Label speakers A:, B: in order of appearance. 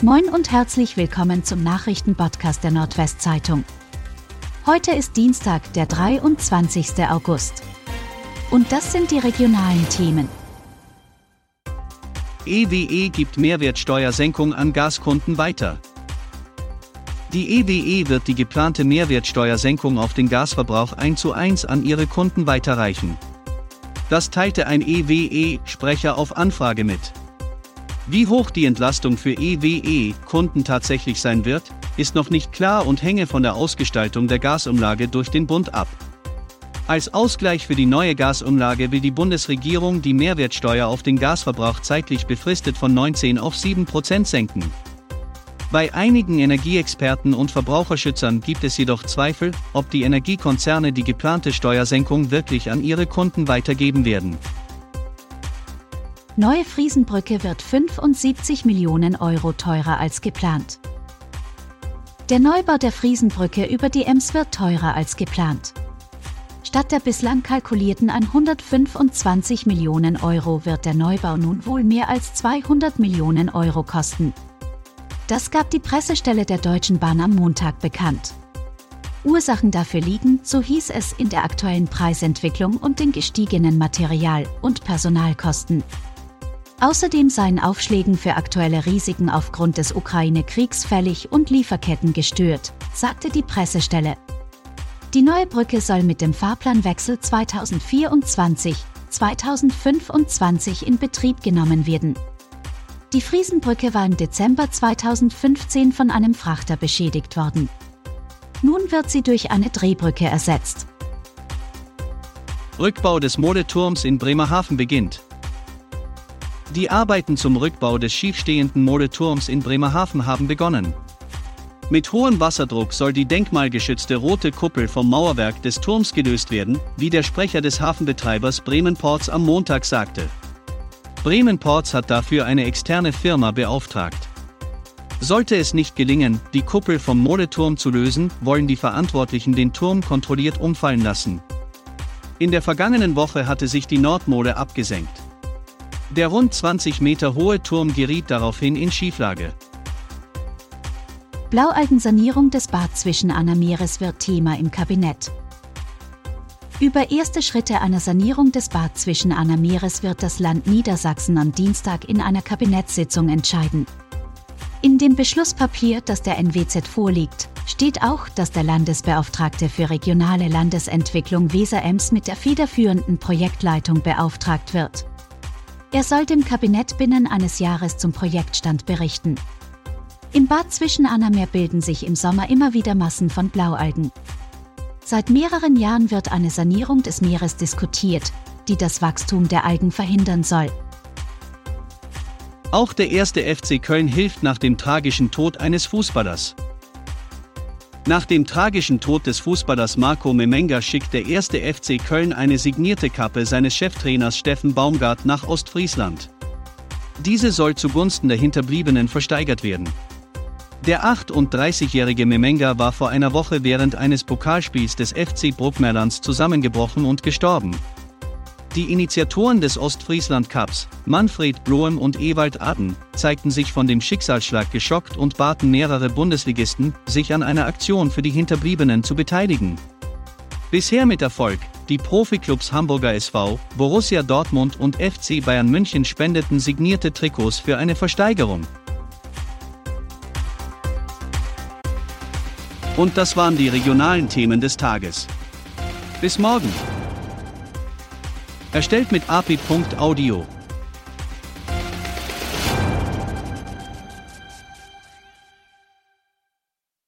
A: Moin und herzlich willkommen zum Nachrichtenpodcast der Nordwestzeitung. Heute ist Dienstag, der 23. August. Und das sind die regionalen Themen.
B: EWE E gibt Mehrwertsteuersenkung an Gaskunden weiter. Die EWE wird die geplante Mehrwertsteuersenkung auf den Gasverbrauch 1 zu 1 an ihre Kunden weiterreichen. Das teilte ein EWE-Sprecher auf Anfrage mit. Wie hoch die Entlastung für EWE-Kunden tatsächlich sein wird, ist noch nicht klar und hänge von der Ausgestaltung der Gasumlage durch den Bund ab. Als Ausgleich für die neue Gasumlage will die Bundesregierung die Mehrwertsteuer auf den Gasverbrauch zeitlich befristet von 19 auf 7 Prozent senken. Bei einigen Energieexperten und Verbraucherschützern gibt es jedoch Zweifel, ob die Energiekonzerne die geplante Steuersenkung wirklich an ihre Kunden weitergeben werden.
A: Neue Friesenbrücke wird 75 Millionen Euro teurer als geplant. Der Neubau der Friesenbrücke über die Ems wird teurer als geplant. Statt der bislang kalkulierten 125 Millionen Euro wird der Neubau nun wohl mehr als 200 Millionen Euro kosten. Das gab die Pressestelle der Deutschen Bahn am Montag bekannt. Ursachen dafür liegen, so hieß es, in der aktuellen Preisentwicklung und den gestiegenen Material- und Personalkosten. Außerdem seien Aufschlägen für aktuelle Risiken aufgrund des Ukraine-Kriegs fällig und Lieferketten gestört, sagte die Pressestelle. Die neue Brücke soll mit dem Fahrplanwechsel 2024, 2025 in Betrieb genommen werden. Die Friesenbrücke war im Dezember 2015 von einem Frachter beschädigt worden. Nun wird sie durch eine Drehbrücke ersetzt.
B: Rückbau des Modeturms in Bremerhaven beginnt. Die Arbeiten zum Rückbau des schiefstehenden Modeturms in Bremerhaven haben begonnen. Mit hohem Wasserdruck soll die denkmalgeschützte rote Kuppel vom Mauerwerk des Turms gelöst werden, wie der Sprecher des Hafenbetreibers Bremen Ports am Montag sagte. Bremen Ports hat dafür eine externe Firma beauftragt. Sollte es nicht gelingen, die Kuppel vom Modeturm zu lösen, wollen die Verantwortlichen den Turm kontrolliert umfallen lassen. In der vergangenen Woche hatte sich die Nordmole abgesenkt. Der rund 20 Meter hohe Turm geriet daraufhin in Schieflage.
A: Blaualgensanierung des Bad zwischen Anna wird Thema im Kabinett. Über erste Schritte einer Sanierung des Bad zwischen Anna wird das Land Niedersachsen am Dienstag in einer Kabinettssitzung entscheiden. In dem Beschlusspapier, das der NWZ vorliegt, steht auch, dass der Landesbeauftragte für regionale Landesentwicklung Weser-Ems mit der federführenden Projektleitung beauftragt wird. Er soll dem Kabinett binnen eines Jahres zum Projektstand berichten. Im Bad zwischen Annameer bilden sich im Sommer immer wieder Massen von Blaualgen. Seit mehreren Jahren wird eine Sanierung des Meeres diskutiert, die das Wachstum der Algen verhindern soll.
B: Auch der erste FC Köln hilft nach dem tragischen Tod eines Fußballers. Nach dem tragischen Tod des Fußballers Marco Memenga schickt der erste FC Köln eine signierte Kappe seines Cheftrainers Steffen Baumgart nach Ostfriesland. Diese soll zugunsten der Hinterbliebenen versteigert werden. Der 38-jährige Memenga war vor einer Woche während eines Pokalspiels des FC Bruckmerlands zusammengebrochen und gestorben. Die Initiatoren des Ostfriesland Cups, Manfred Bloem und Ewald Aden, zeigten sich von dem Schicksalsschlag geschockt und baten mehrere Bundesligisten, sich an einer Aktion für die Hinterbliebenen zu beteiligen. Bisher mit Erfolg, die Profiklubs Hamburger SV, Borussia Dortmund und FC Bayern München spendeten signierte Trikots für eine Versteigerung. Und das waren die regionalen Themen des Tages. Bis morgen! Erstellt mit api.audio.